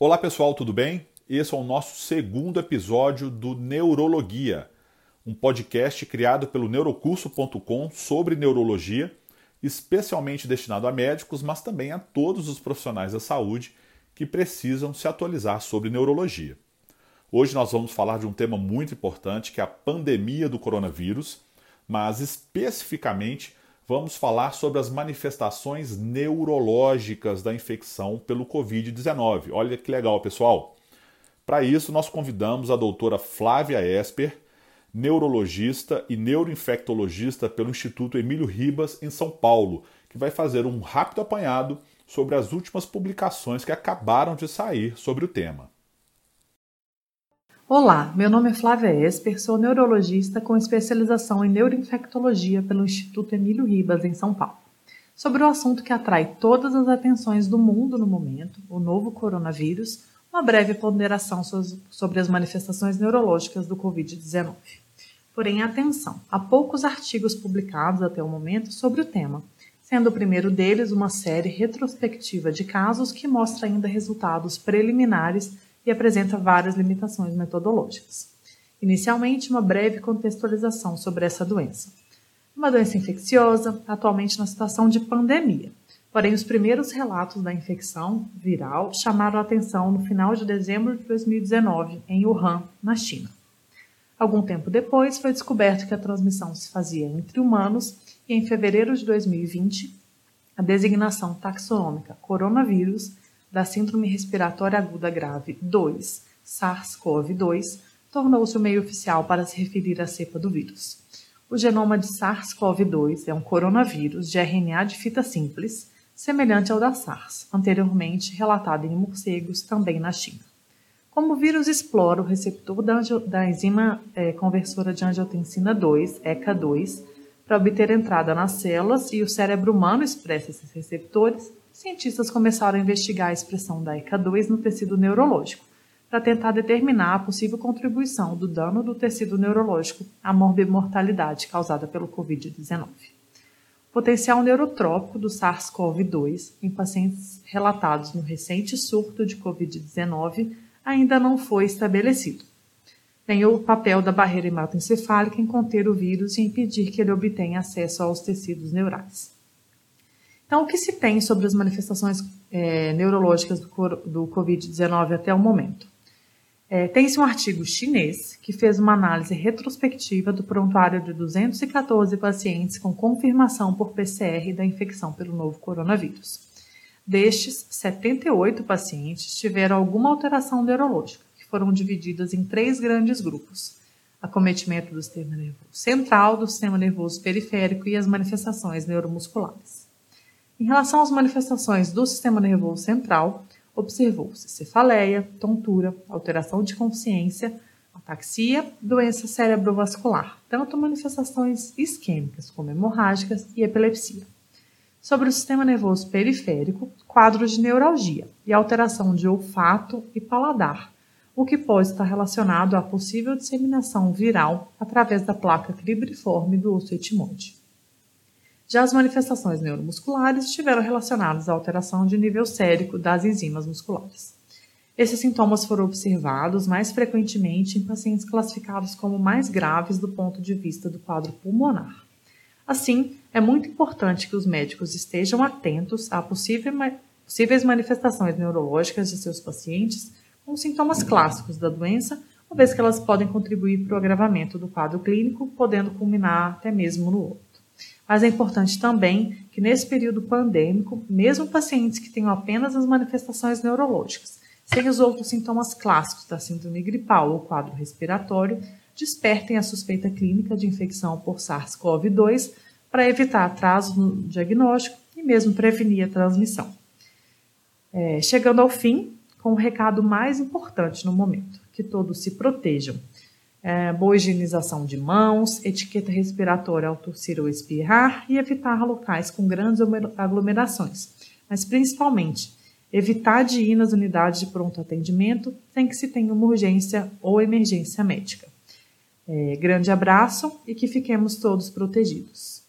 Olá pessoal, tudo bem? Esse é o nosso segundo episódio do Neurologia, um podcast criado pelo neurocurso.com sobre neurologia, especialmente destinado a médicos, mas também a todos os profissionais da saúde que precisam se atualizar sobre neurologia. Hoje nós vamos falar de um tema muito importante que é a pandemia do coronavírus, mas especificamente vamos falar sobre as manifestações neurológicas da infecção pelo Covid-19. Olha que legal, pessoal! Para isso, nós convidamos a doutora Flávia Esper, neurologista e neuroinfectologista pelo Instituto Emílio Ribas, em São Paulo, que vai fazer um rápido apanhado sobre as últimas publicações que acabaram de sair sobre o tema. Olá, meu nome é Flávia Esper, sou neurologista com especialização em neuroinfectologia pelo Instituto Emílio Ribas, em São Paulo. Sobre o assunto que atrai todas as atenções do mundo no momento, o novo coronavírus, uma breve ponderação sobre as manifestações neurológicas do Covid-19. Porém, atenção, há poucos artigos publicados até o momento sobre o tema, sendo o primeiro deles uma série retrospectiva de casos que mostra ainda resultados preliminares e apresenta várias limitações metodológicas. Inicialmente, uma breve contextualização sobre essa doença. Uma doença infecciosa, atualmente na situação de pandemia. Porém, os primeiros relatos da infecção viral chamaram a atenção no final de dezembro de 2019, em Wuhan, na China. Algum tempo depois, foi descoberto que a transmissão se fazia entre humanos e, em fevereiro de 2020, a designação taxonômica coronavírus da Síndrome Respiratória Aguda Grave 2, SARS-CoV-2, tornou-se o meio oficial para se referir à cepa do vírus. O genoma de SARS-CoV-2 é um coronavírus de RNA de fita simples, semelhante ao da SARS, anteriormente relatado em morcegos, também na China. Como o vírus explora o receptor da, da enzima é, conversora de angiotensina 2, ECA2, para obter entrada nas células e o cérebro humano expressa esses receptores, cientistas começaram a investigar a expressão da ECA2 no tecido neurológico, para tentar determinar a possível contribuição do dano do tecido neurológico à morbimortalidade causada pelo Covid-19. O potencial neurotrópico do SARS-CoV-2 em pacientes relatados no recente surto de Covid-19 ainda não foi estabelecido. Tem o papel da barreira hematoencefálica em conter o vírus e impedir que ele obtenha acesso aos tecidos neurais. Então, o que se tem sobre as manifestações é, neurológicas do, do Covid-19 até o momento? É, Tem-se um artigo chinês que fez uma análise retrospectiva do prontuário de 214 pacientes com confirmação por PCR da infecção pelo novo coronavírus. Destes, 78 pacientes tiveram alguma alteração neurológica, que foram divididas em três grandes grupos: acometimento do sistema nervoso central, do sistema nervoso periférico e as manifestações neuromusculares. Em relação às manifestações do sistema nervoso central, observou-se cefaleia, tontura, alteração de consciência, ataxia, doença cerebrovascular, tanto manifestações isquêmicas como hemorrágicas e epilepsia. Sobre o sistema nervoso periférico, quadros de neuralgia e alteração de olfato e paladar, o que pode estar relacionado à possível disseminação viral através da placa cribriforme do osso etimoide. Já as manifestações neuromusculares estiveram relacionadas à alteração de nível sérico das enzimas musculares. Esses sintomas foram observados mais frequentemente em pacientes classificados como mais graves do ponto de vista do quadro pulmonar. Assim, é muito importante que os médicos estejam atentos a possíveis manifestações neurológicas de seus pacientes com sintomas clássicos da doença, uma vez que elas podem contribuir para o agravamento do quadro clínico, podendo culminar até mesmo no óbito. Mas é importante também que nesse período pandêmico, mesmo pacientes que tenham apenas as manifestações neurológicas, sem os outros sintomas clássicos da síndrome gripal ou quadro respiratório, despertem a suspeita clínica de infecção por SARS-CoV-2 para evitar atraso no diagnóstico e mesmo prevenir a transmissão. É, chegando ao fim, com o recado mais importante no momento: que todos se protejam é, boa higienização de mãos, etiqueta respiratória ao tossir ou espirrar e evitar locais com grandes aglomerações, mas principalmente evitar de ir nas unidades de pronto atendimento sem que se tenha uma urgência ou emergência médica. É, grande abraço e que fiquemos todos protegidos.